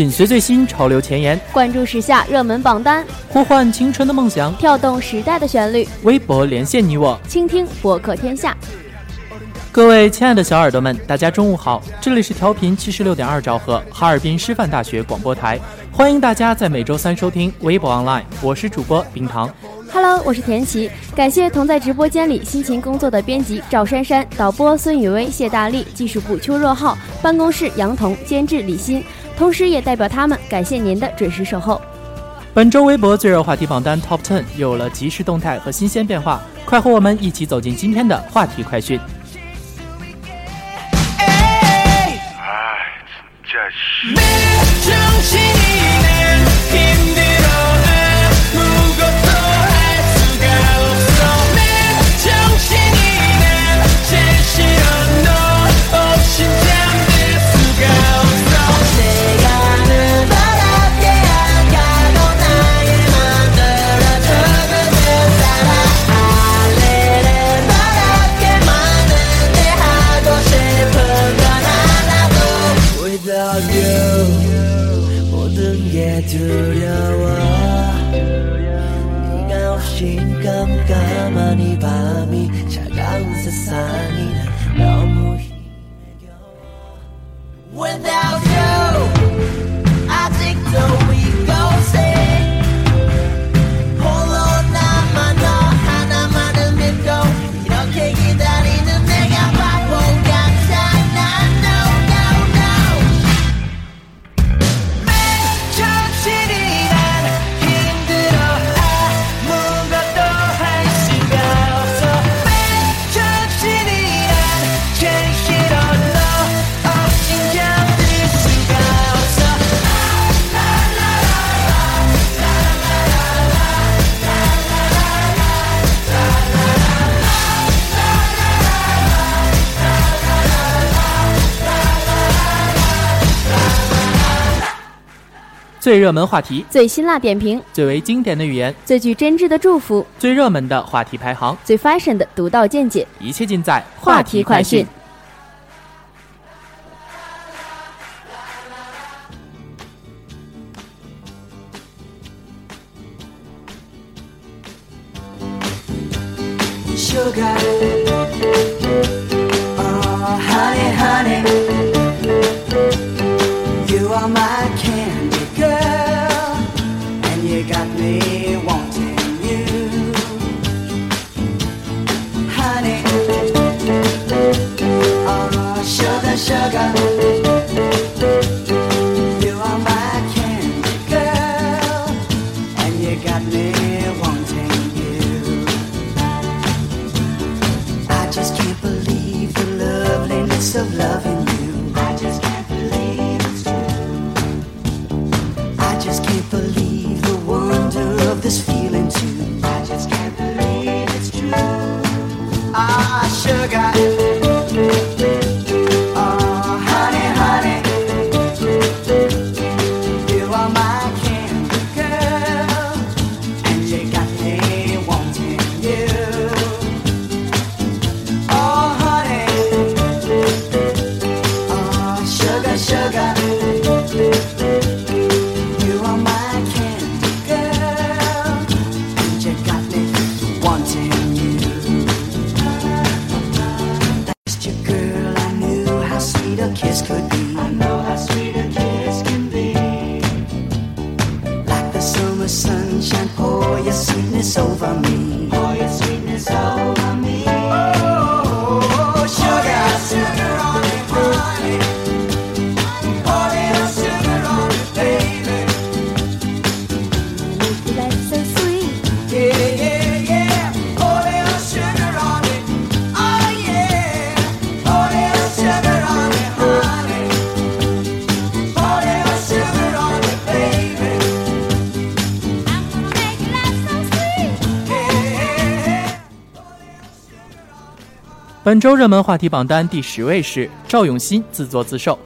紧随最新潮流前沿，关注时下热门榜单，呼唤青春的梦想，跳动时代的旋律。微博连线你我，倾听博客天下。各位亲爱的小耳朵们，大家中午好！这里是调频七十六点二兆赫，哈尔滨师范大学广播台，欢迎大家在每周三收听微博 online，我是主播冰糖。Hello，我是田琪，感谢同在直播间里辛勤工作的编辑赵珊珊、导播孙雨薇、谢大力、技术部邱若浩、办公室杨彤、监制李欣，同时也代表他们感谢您的准时守候。本周微博最热话题榜单 Top Ten 有了即时动态和新鲜变化，快和我们一起走进今天的话题快讯。最热门话题，最辛辣点评，最为经典的语言，最具真挚的祝福，最热门的话题排行，最 fashion 的独到见解，一切尽在话题快讯。。sugar. Oh, honey, honey, you are my candy I you. Honey to it I'm a sugar sugar. You feel I'm candy girl and you got me I want to you. I just can't believe it's true. I just can't believe Feeling too. 本周热门话题榜单第十位是赵永新自作自受。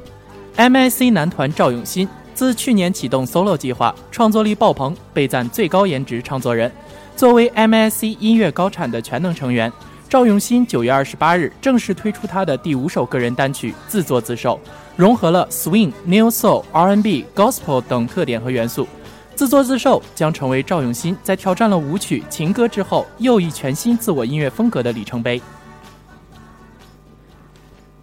MIC 男团赵永新自去年启动 solo 计划，创作力爆棚，被赞最高颜值唱作人。作为 MIC 音乐高产的全能成员，赵永新九月二十八日正式推出他的第五首个人单曲《自作自受》，融合了 swing、new soul、R&B、gospel 等特点和元素。自作自受将成为赵永新在挑战了舞曲、情歌之后又一全新自我音乐风格的里程碑。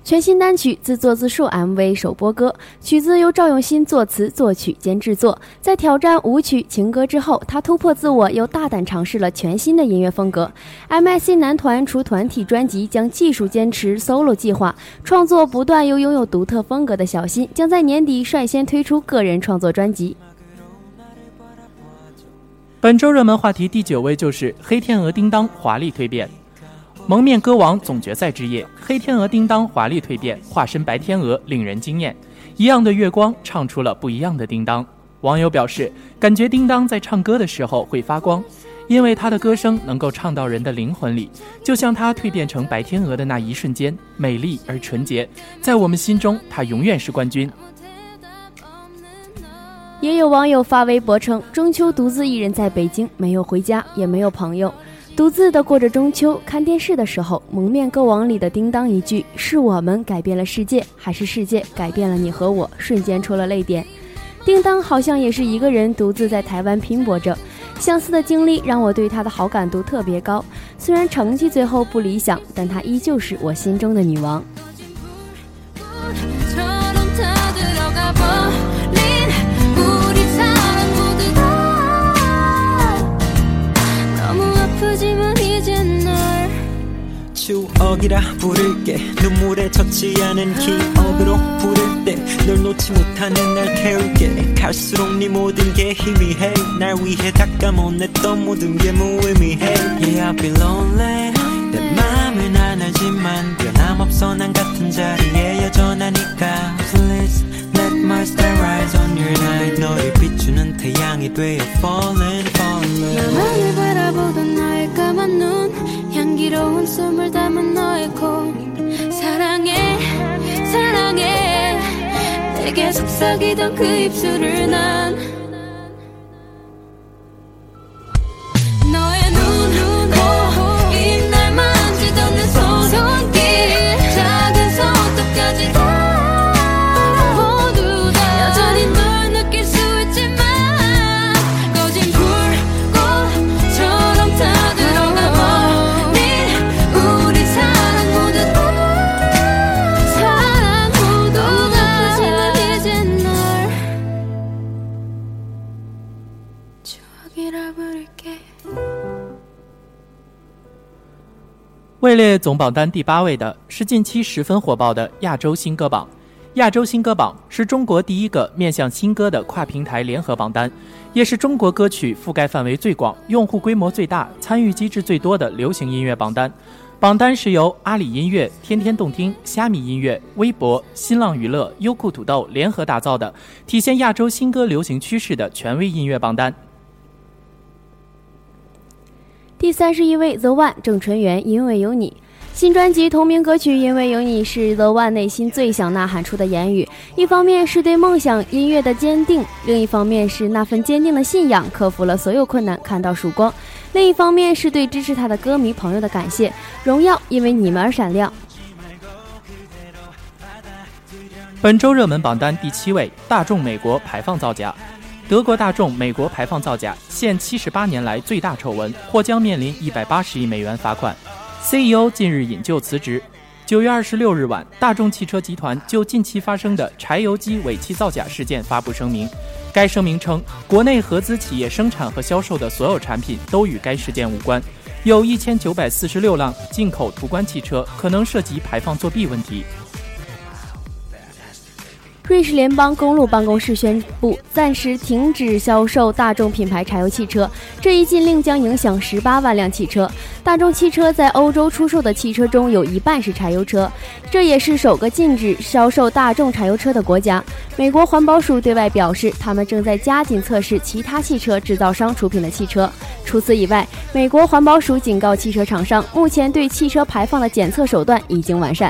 全新单曲《自作自受》MV 首播歌，曲子由赵永新作词、作曲兼制作。在挑战舞曲、情歌之后，他突破自我，又大胆尝试了全新的音乐风格。MIC 男团除团体专辑，将技术坚持 solo 计划，创作不断又拥有独特风格的小新，将在年底率先推出个人创作专辑。本周热门话题第九位就是黑天鹅叮当华丽蜕变。蒙面歌王总决赛之夜，黑天鹅叮当华丽蜕变，化身白天鹅，令人惊艳。一样的月光，唱出了不一样的叮当。网友表示，感觉叮当在唱歌的时候会发光，因为他的歌声能够唱到人的灵魂里，就像他蜕变成白天鹅的那一瞬间，美丽而纯洁。在我们心中，他永远是冠军。也有网友发微博称，中秋独自一人在北京，没有回家，也没有朋友，独自的过着中秋。看电视的时候，《蒙面歌王》里的叮当一句“是我们改变了世界，还是世界改变了你和我”，瞬间出了泪点。叮当好像也是一个人独自在台湾拼搏着，相似的经历让我对他的好感度特别高。虽然成绩最后不理想，但他依旧是我心中的女王。 추억이라 부를게. 눈물에 젖지 않은 기억으로 부를 때 널 놓지 못하는 날 태울게. 갈수록 네 모든 게 희미해. 날 위해 닦아못냈던 모든 게 무의미해. Yeah I've been lonely. 내 맘은 안 알지만 변함없어 난 같은 자리에 여전하니까. Please let my star rise on your night. 너를 비추는 태양이 되어 falling falling. 나만을 바라보던 너의 까만 눈 향기로운 숨을 담은 너의 코 사랑해 사랑해. 내게 속삭이던 그 입술을 난 位列总榜单第八位的是近期十分火爆的亚洲新歌榜。亚洲新歌榜是中国第一个面向新歌的跨平台联合榜单，也是中国歌曲覆盖范围最广、用户规模最大、参与机制最多的流行音乐榜单。榜单是由阿里音乐、天天动听、虾米音乐、微博、新浪娱乐、优酷土豆联合打造的，体现亚洲新歌流行趋势的权威音乐榜单。第三十一位，The One 郑淳元，因为有你。新专辑同名歌曲《因为有你》是 The One 内心最想呐喊出的言语。一方面是对梦想音乐的坚定，另一方面是那份坚定的信仰克服了所有困难，看到曙光。另一方面是对支持他的歌迷朋友的感谢。荣耀因为你们而闪亮。本周热门榜单第七位，大众美国排放造假。德国大众美国排放造假，现七十八年来最大丑闻，或将面临一百八十亿美元罚款。CEO 近日引咎辞职。九月二十六日晚，大众汽车集团就近期发生的柴油机尾气造假事件发布声明。该声明称，国内合资企业生产和销售的所有产品都与该事件无关。有一千九百四十六辆进口途观汽车可能涉及排放作弊问题。瑞士联邦公路办公室宣布暂时停止销售大众品牌柴油汽车，这一禁令将影响十八万辆汽车。大众汽车在欧洲出售的汽车中有一半是柴油车，这也是首个禁止销售大众柴油车的国家。美国环保署对外表示，他们正在加紧测试其他汽车制造商出品的汽车。除此以外，美国环保署警告汽车厂商，目前对汽车排放的检测手段已经完善。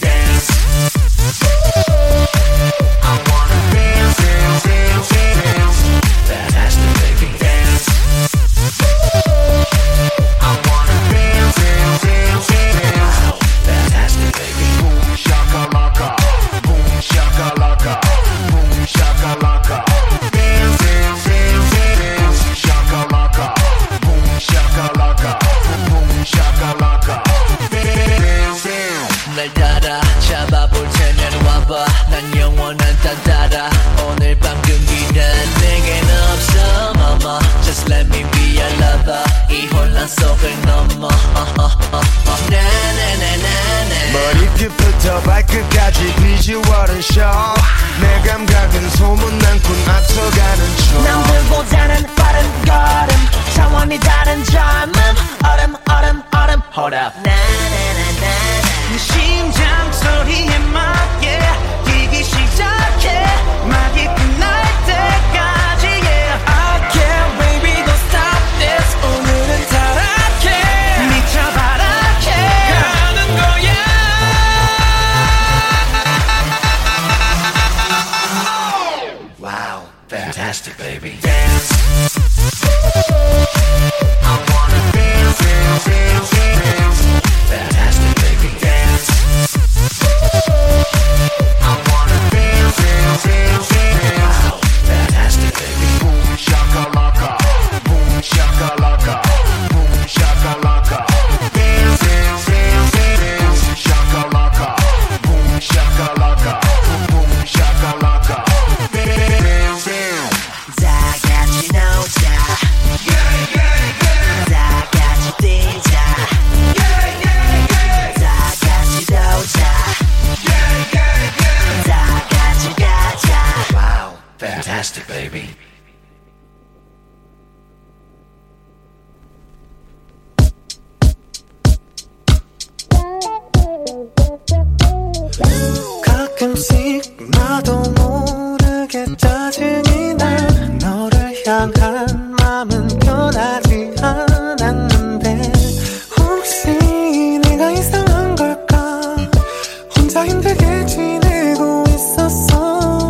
혼자 힘들게 지내고 있었어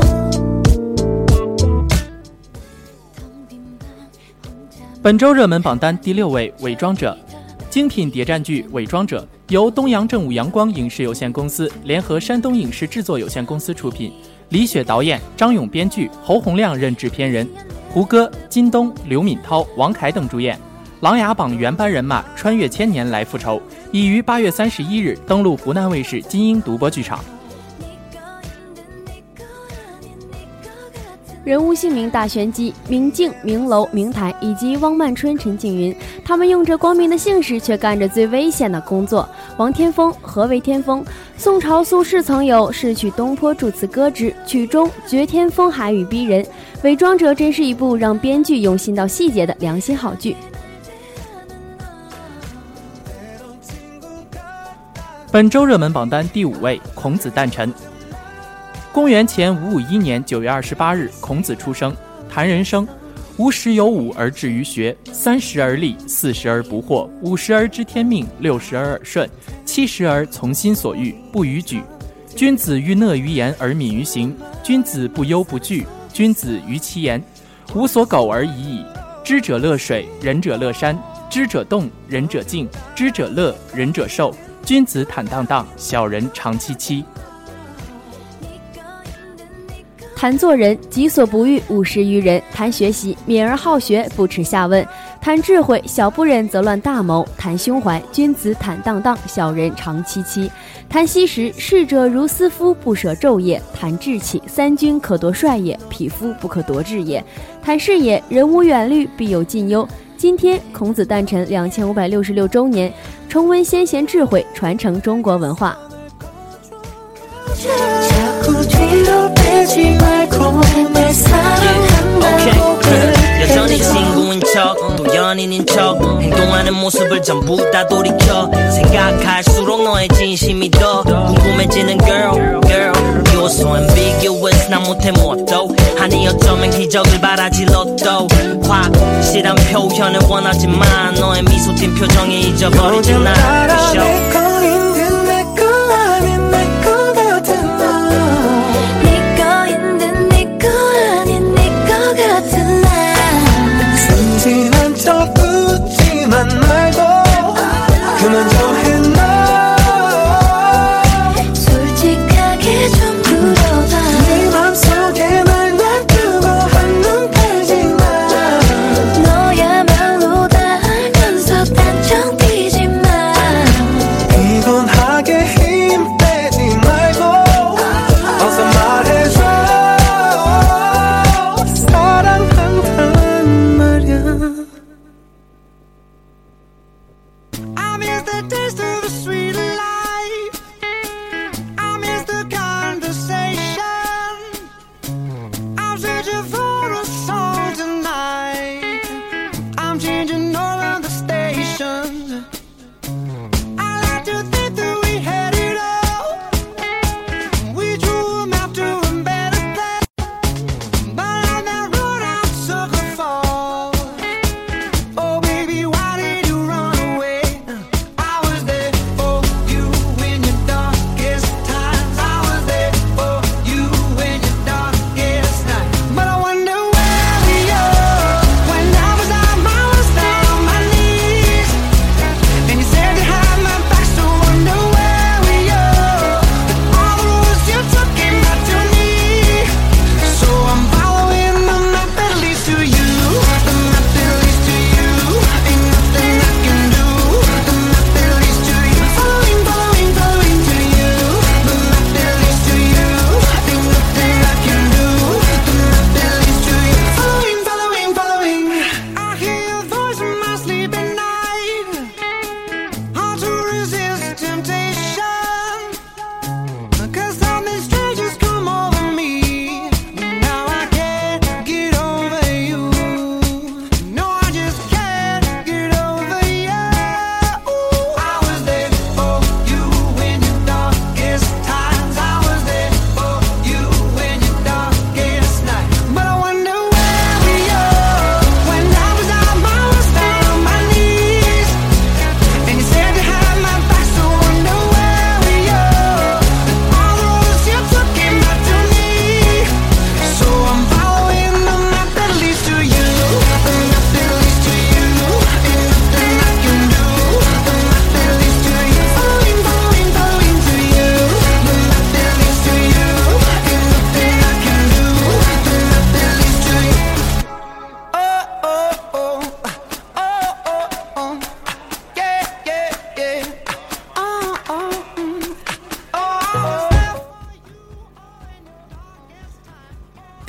텅빈 방 혼자 本周热门榜单第六位，《伪装者》，精品谍战剧《伪装者》由东阳正午阳光影视有限公司联合山东影视制作有限公司出品， 李雪导演，张勇编剧，侯洪亮任制片人，胡歌、金东、刘敏涛、王凯等主演。《 琅琊榜》原班人马穿越千年来复仇，已于八月三十一日登陆湖南卫视金鹰独播剧场。人物姓名大玄机：明镜、明楼、明台以及汪曼春、陈景云。他们用着光明的姓氏，却干着最危险的工作。王天风，何为天风？宋朝苏轼曾有“逝去东坡诸此歌之曲中绝天风海雨逼人”。《伪装者》真是一部让编剧用心到细节的良心好剧。本周热门榜单第五位，孔子诞辰。公元前五五一年九月二十八日，孔子出生。谈人生：吾十有五而志于学，三十而立，四十而不惑，五十而知天命，六十而耳顺，七十而从心所欲，不逾矩。君子欲讷于言而敏于行，君子不忧不惧，君子于其言，无所苟而已矣。知者乐水，仁者乐山；知者动，仁者静；知者乐，仁者寿。君子坦荡荡，小人长戚戚。谈做人，己所不欲，勿施于人；谈学习，敏而好学，不耻下问；谈智慧，小不忍则乱大谋；谈胸怀，君子坦荡荡，小人长戚戚；谈惜时，逝者如斯夫，不舍昼夜；谈志气，三军可夺帅也，匹夫不可夺志也；谈视野，人无远虑，必有近忧。今天，孔子诞辰两千五百六十六周年，重温先贤智慧，传承中国文化。 뭐 so ambiguous 난 못해 뭣도 아니 어쩌면 기적을 바라지 로또 확실한 표현을 원하지만 너의 미소 띤 표정에 잊어버리지 나그 같은 날 순진한 척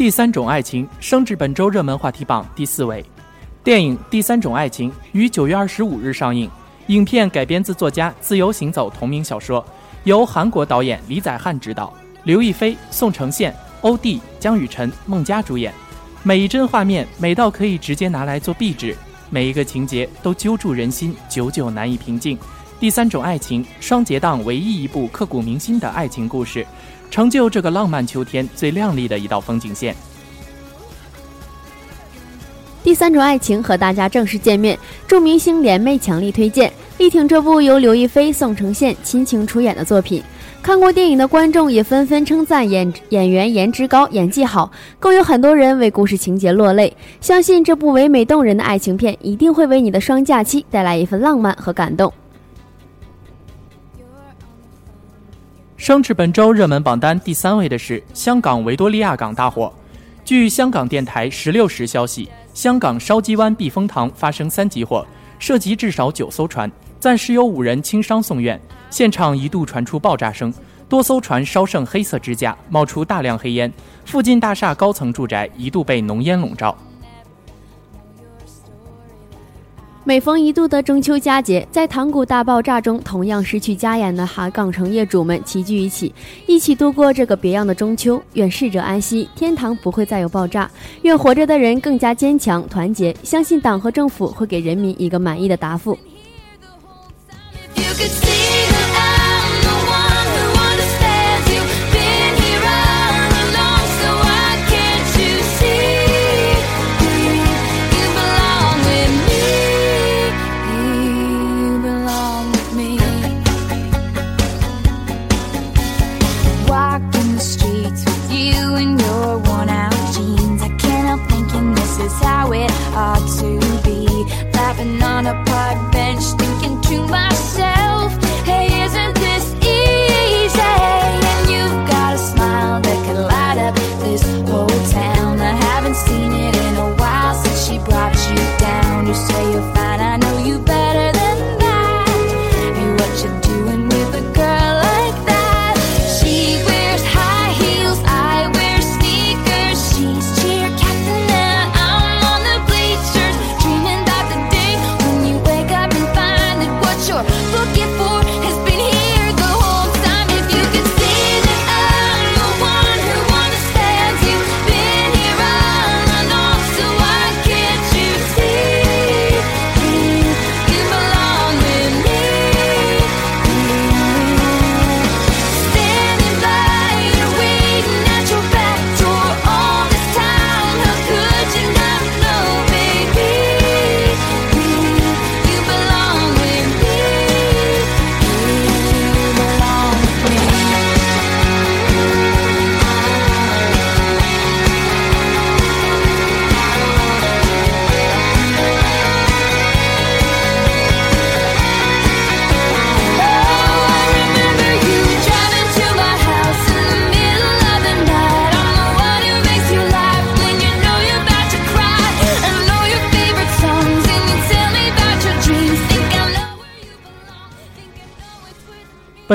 第三种爱情升至本周热门话题榜第四位。电影《第三种爱情》于九月二十五日上映。影片改编自作家《自由行走》同名小说，由韩国导演李宰汉执导，刘亦菲、宋承宪、欧弟、姜雨晨、孟佳主演。每一帧画面美到可以直接拿来做壁纸，每一个情节都揪住人心，久久难以平静。第三种爱情，双节档唯一一部刻骨铭心的爱情故事，成就这个浪漫秋天最亮丽的一道风景线。第三种爱情和大家正式见面，众明星联袂强力推荐，力挺这部由刘亦菲、宋承宪亲情出演的作品。看过电影的观众也纷纷称赞演演员颜值高、演技好，更有很多人为故事情节落泪。相信这部唯美动人的爱情片一定会为你的双假期带来一份浪漫和感动。升至本周热门榜单第三位的是香港维多利亚港大火。据香港电台十六时消息，香港筲箕湾避风塘发生三级火，涉及至少九艘船，暂时有五人轻伤送院。现场一度传出爆炸声，多艘船烧剩黑色支架，冒出大量黑烟，附近大厦高层住宅一度被浓烟笼罩。每逢一度的中秋佳节，在塘沽大爆炸中同样失去家园的哈港城业主们齐聚一起，一起度过这个别样的中秋。愿逝者安息，天堂不会再有爆炸。愿活着的人更加坚强团结，相信党和政府会给人民一个满意的答复。on a park bench.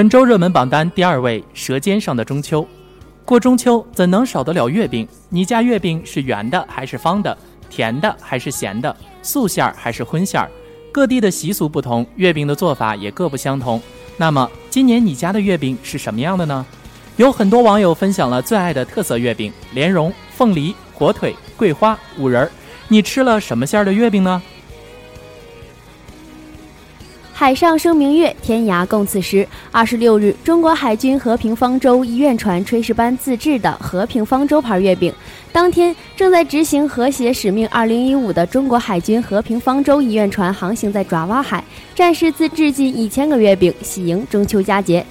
周热门榜单第二位，《舌尖上的中秋》。过中秋怎能少得了月饼？你家月饼是圆的还是方的？甜的还是咸的？素馅儿还是荤馅儿？各地的习俗不同，月饼的做法也各不相同。那么今年你家的月饼是什么样的呢？有很多网友分享了最爱的特色月饼：莲蓉、凤梨、火腿、桂花、五仁儿。你吃了什么馅儿的月饼呢？海上生明月，天涯共此时。二十六日，中国海军和平方舟医院船炊事班自制的和平方舟牌月饼。当天，正在执行和谐使命二零一五的中国海军和平方舟医院船航行在爪哇海，战士自制近一千个月饼，喜迎中秋佳节。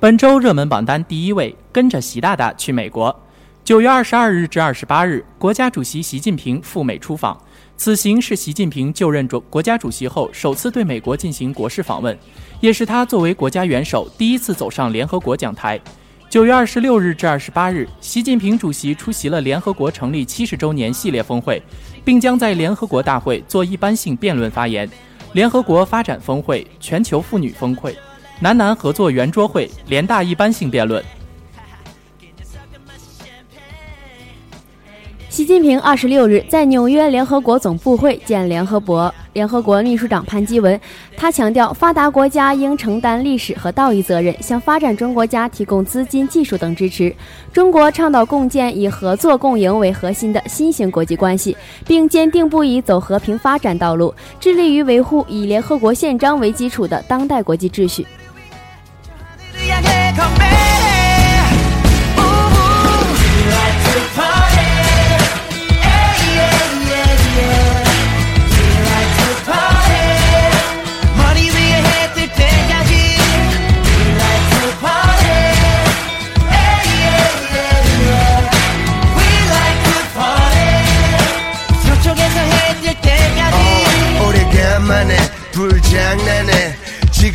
本周热门榜单第一位，跟着习大大去美国。九月二十二日至二十八日，国家主席习近平赴美出访。此行是习近平就任主国家主席后首次对美国进行国事访问，也是他作为国家元首第一次走上联合国讲台。九月二十六日至二十八日，习近平主席出席了联合国成立七十周年系列峰会，并将在联合国大会做一般性辩论发言。联合国发展峰会、全球妇女峰会、南南合作圆桌会、联大一般性辩论。习近平二十六日在纽约联合国总部会见联合国联合国秘书长潘基文，他强调，发达国家应承担历史和道义责任，向发展中国家提供资金、技术等支持。中国倡导共建以合作共赢为核心的新型国际关系，并坚定不移走和平发展道路，致力于维护以联合国宪章为基础的当代国际秩序。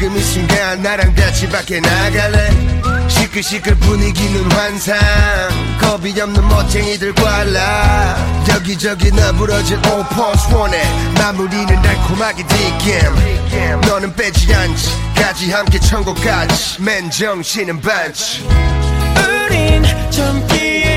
지금 이 순간 나랑 같이 밖에 나갈래? 시끌시끌 분위기는 환상. 겁이 없는 멋쟁이들과 라. 여기저기 너부러진 원해 마무리는 달콤하게 뒷겜 너는 빼지 않지. 까지 함께 천국까지 맨 정신은 반치 우린 젊기에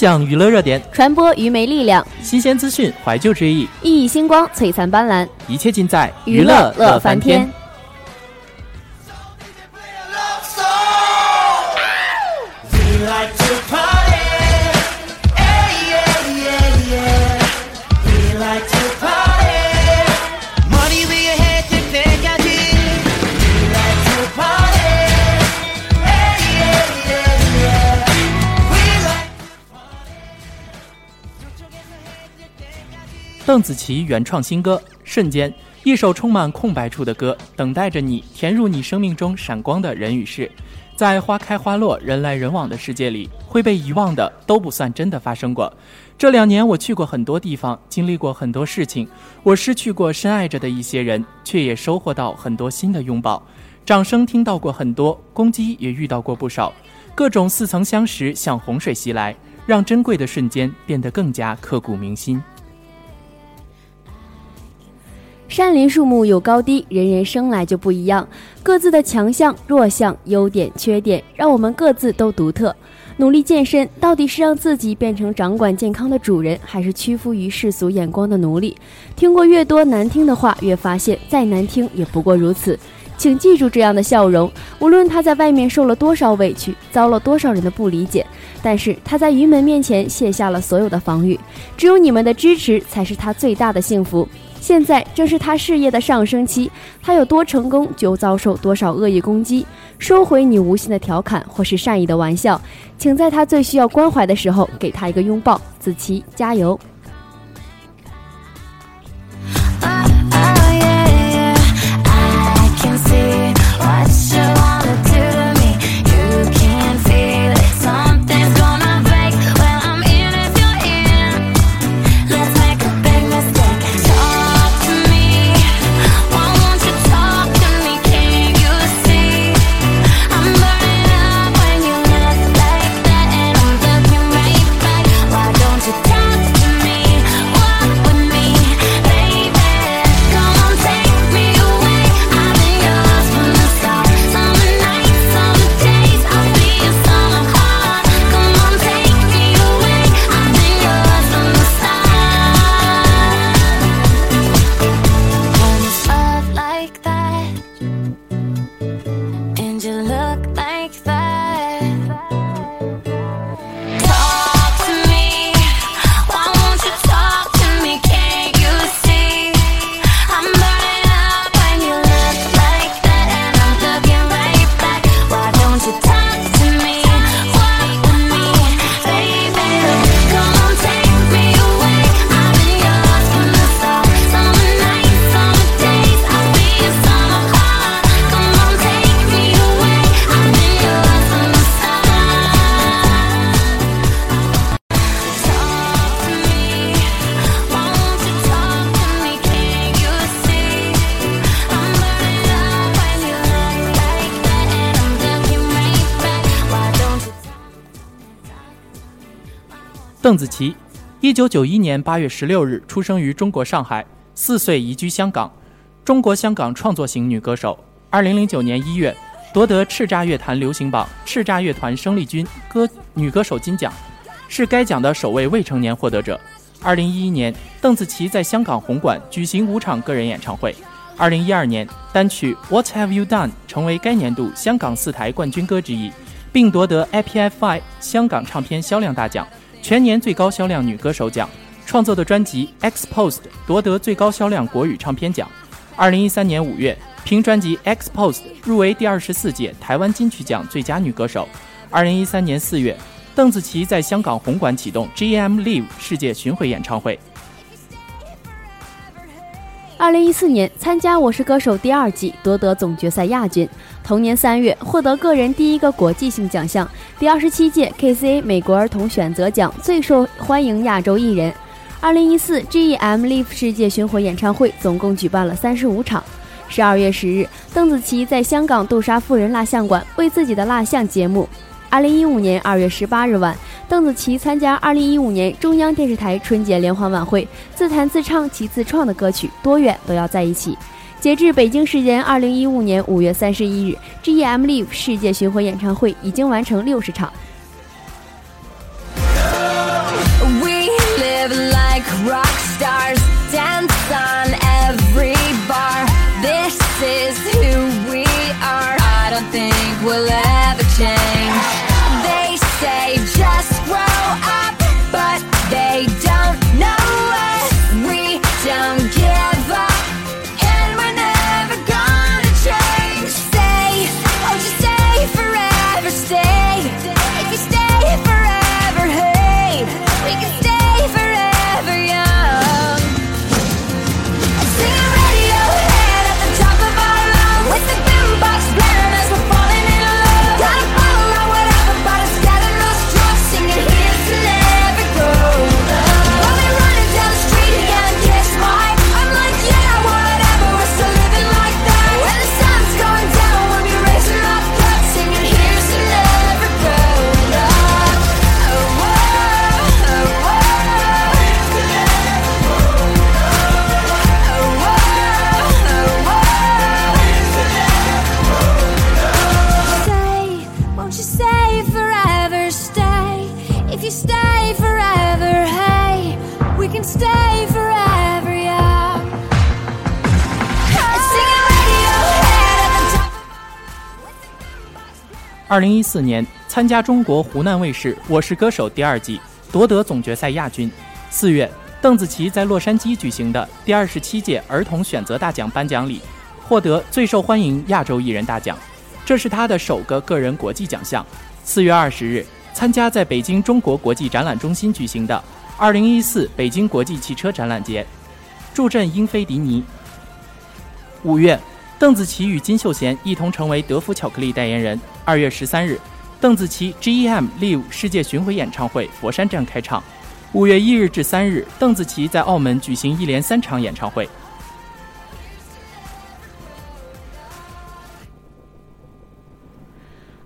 享娱乐热点，传播愚昧力量，新鲜资讯，怀旧之意，熠熠星光，璀璨斑斓，一切尽在娱乐乐翻天。邓紫棋原创新歌《瞬间》，一首充满空白处的歌，等待着你填入你生命中闪光的人与事。在花开花落、人来人往的世界里，会被遗忘的都不算真的发生过。这两年我去过很多地方，经历过很多事情，我失去过深爱着的一些人，却也收获到很多新的拥抱。掌声听到过很多，攻击也遇到过不少，各种似曾相识像洪水袭来，让珍贵的瞬间变得更加刻骨铭心。山林树木有高低，人人生来就不一样，各自的强项、弱项、优点、缺点，让我们各自都独特。努力健身，到底是让自己变成掌管健康的主人，还是屈服于世俗眼光的奴隶？听过越多难听的话，越发现再难听也不过如此。请记住这样的笑容，无论他在外面受了多少委屈，遭了多少人的不理解，但是他在于门面前卸下了所有的防御。只有你们的支持，才是他最大的幸福。现在正是他事业的上升期，他有多成功，就遭受多少恶意攻击。收回你无心的调侃或是善意的玩笑，请在他最需要关怀的时候给他一个拥抱。子琪，加油！邓紫棋，一九九一年八月十六日出生于中国上海，四岁移居香港，中国香港创作型女歌手。二零零九年一月，夺得叱咤乐坛流行榜叱咤乐团生力军歌女歌手金奖，是该奖的首位未成年获得者。二零一一年，邓紫棋在香港红馆举行五场个人演唱会。二零一二年，单曲《What Have You Done》成为该年度香港四台冠军歌之一，并夺得 IPFI 香港唱片销量大奖、全年最高销量女歌手奖。创作的专辑《Exposed》夺得最高销量国语唱片奖。二零一三年五月，凭专辑《Exposed》入围第二十四届台湾金曲奖最佳女歌手。二零一三年四月，邓紫棋在香港红馆启动 GM Live 世界巡回演唱会。二零一四年参加《我是歌手》第二季，夺得总决赛亚军。同年三月，获得个人第一个国际性奖项——第二十七届 KCA 美国儿童选择奖最受欢迎亚洲艺人。二零一四 GEM Live 世界巡回演唱会总共举办了三十五场。十二月十日，邓紫棋在香港杜莎夫人蜡像馆为自己的蜡像揭幕。二零一五年二月十八日晚，邓紫棋参加二零一五年中央电视台春节联欢晚会，自弹自唱其自创的歌曲《多远都要在一起》。截至北京时间二零一五年五月三十一日，GEM Live 世界巡回演唱会已经完成六十场。二零一四年参加中国湖南卫视《我是歌手》第二季，夺得总决赛亚军。四月，邓紫棋在洛杉矶举行的第二十七届儿童选择大奖颁奖礼，获得最受欢迎亚洲艺人大奖，这是她的首个个人国际奖项。四月二十日，参加在北京中国国际展览中心举行的二零一四北京国际汽车展览节，助阵英菲迪尼。五月，邓紫棋与金秀贤一同成为德芙巧克力代言人。二月十三日，邓紫棋 GEM Live 世界巡回演唱会佛山站开唱。五月一日至三日，邓紫棋在澳门举行一连三场演唱会。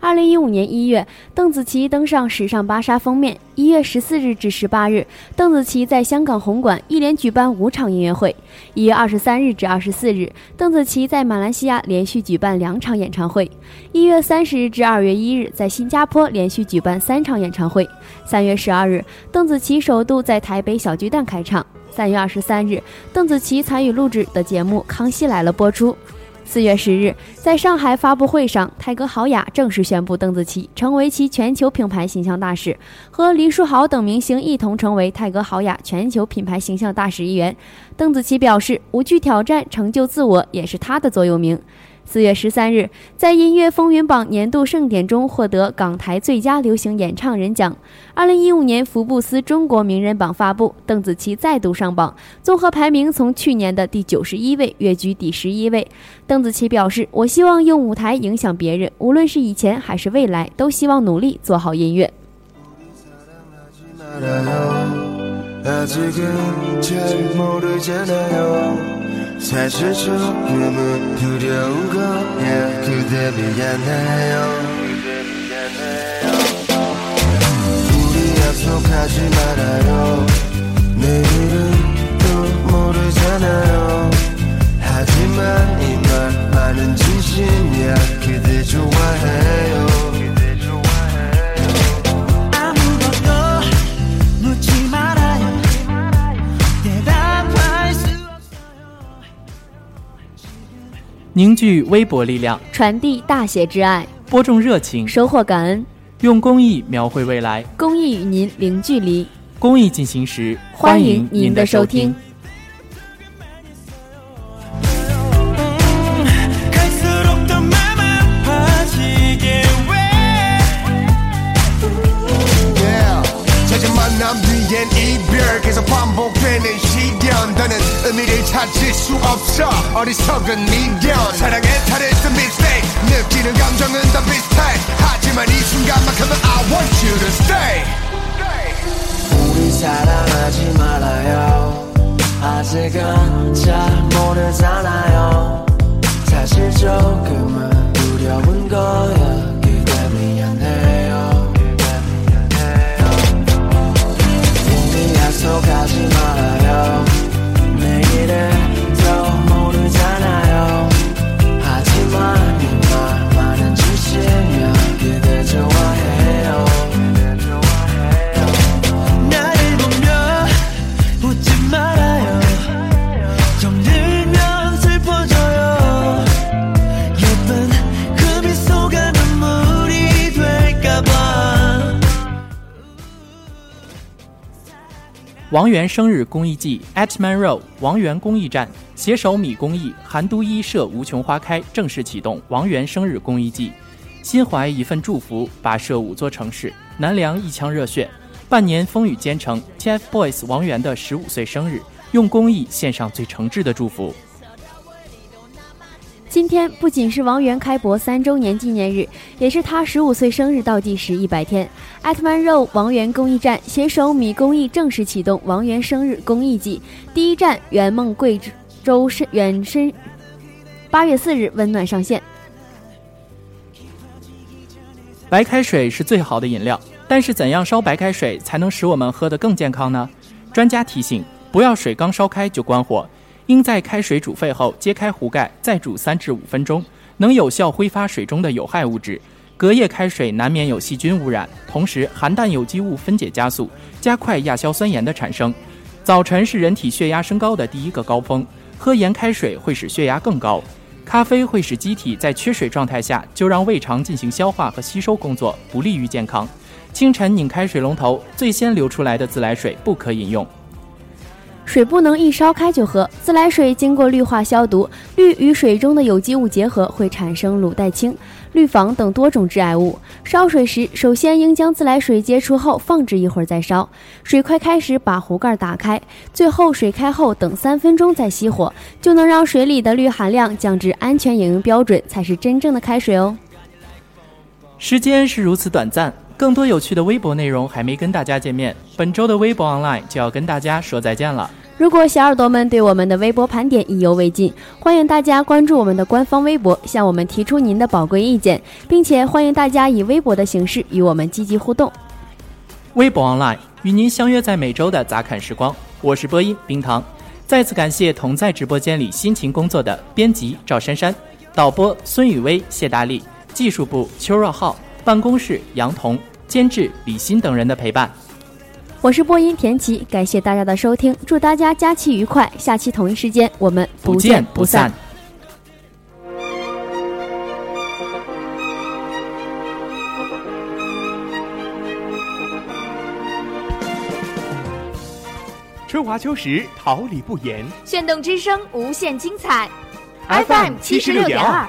二零一五年一月，邓紫棋登上时尚芭莎封面。一月十四日至十八日，邓紫棋在香港红馆一连举办五场音乐会。一月二十三日至二十四日，邓紫棋在马来西亚连续举办两场演唱会。一月三十日至二月一日，在新加坡连续举办三场演唱会。三月十二日，邓紫棋首度在台北小巨蛋开唱。三月二十三日，邓紫棋参与录制的节目《康熙来了》播出。四月十日，在上海发布会上，泰格豪雅正式宣布邓紫棋成为其全球品牌形象大使，和黎书豪等明星一同成为泰格豪雅全球品牌形象大使一员。邓紫棋表示，无惧挑战，成就自我也是她的座右铭。四月十三日，在音乐风云榜年度盛典中获得港台最佳流行演唱人奖。二零一五年福布斯中国名人榜发布，邓紫棋再度上榜，综合排名从去年的第九十一位跃居第十一位。邓紫棋表示：“我希望用舞台影响别人，无论是以前还是未来，都希望努力做好音乐。” 사실 조금은 두려운 거야. 그대 미안해요. 우리 약속하지 말아요 凝聚微薄力量，传递大写之爱，播种热情，收获感恩，用公益描绘未来。公益与您零距离。公益进行时，欢迎迎您的收听。 더는 의미를 찾을 수 없어. 어리석은 미련 사랑의 탈을 쓴 mixtape 느끼는 감정은 다 비슷해. 하지만 이 순간만큼은 I want you to stay. 우리 사랑하지 말아요. 아직은 잘 모르잖아요. 사실 조금은 두려운 거야 王源生日公益季 Atman Row 王源公益站携手米公益、韩都衣舍无穷花开正式启动王源生日公益季，心怀一份祝福，跋涉五座城市，南梁一腔热血，半年风雨兼程。TFBOYS 王源的十五岁生日，用公益献上最诚挚的祝福。今天不仅是王源开播三周年纪念日，也是他十五岁生日倒计时一百天。艾特曼肉王源公益站携手米公益正式启动王源生日公益季，第一站圆梦贵州深远深，八月四日温暖上线。白开水是最好的饮料，但是怎样烧白开水才能使我们喝得更健康呢？专家提醒，不要水刚烧开就关火，应在开水煮沸后揭开壶盖，再煮三至五分钟，能有效挥发水中的有害物质。隔夜开水难免有细菌污染，同时含氮有机物分解加速，加快亚硝酸盐的产生。早晨是人体血压升高的第一个高峰，喝盐开水会使血压更高。咖啡会使机体在缺水状态下就让胃肠进行消化和吸收工作，不利于健康。清晨拧开水龙头，最先流出来的自来水不可饮用。水不能一烧开就喝，自来水经过氯化消毒，氯与水中的有机物结合会产生卤代烃、氯仿等多种致癌物。烧水时，首先应将自来水接触后放置一会儿再烧，水快开时把壶盖打开，最后水开后等三分钟再熄火，就能让水里的氯含量降至安全饮用标准，才是真正的开水哦。时间是如此短暂，更多有趣的微博内容还没跟大家见面，本周的微博 online 就要跟大家说再见了。如果小耳朵们对我们的微博盘点意犹未尽，欢迎大家关注我们的官方微博，向我们提出您的宝贵意见，并且欢迎大家以微博的形式与我们积极互动。微博 online 与您相约在每周的杂侃时光，我是播音冰糖。再次感谢同在直播间里辛勤工作的编辑赵珊珊、导播孙雨薇、谢大力、技术部邱若浩、办公室杨彤、监制李欣等人的陪伴。我是播音田琪，感谢大家的收听，祝大家假期愉快，下期同一时间我们不见见不散。春华秋实，桃李不言。炫动之声，无限精彩。FM 七十六点二。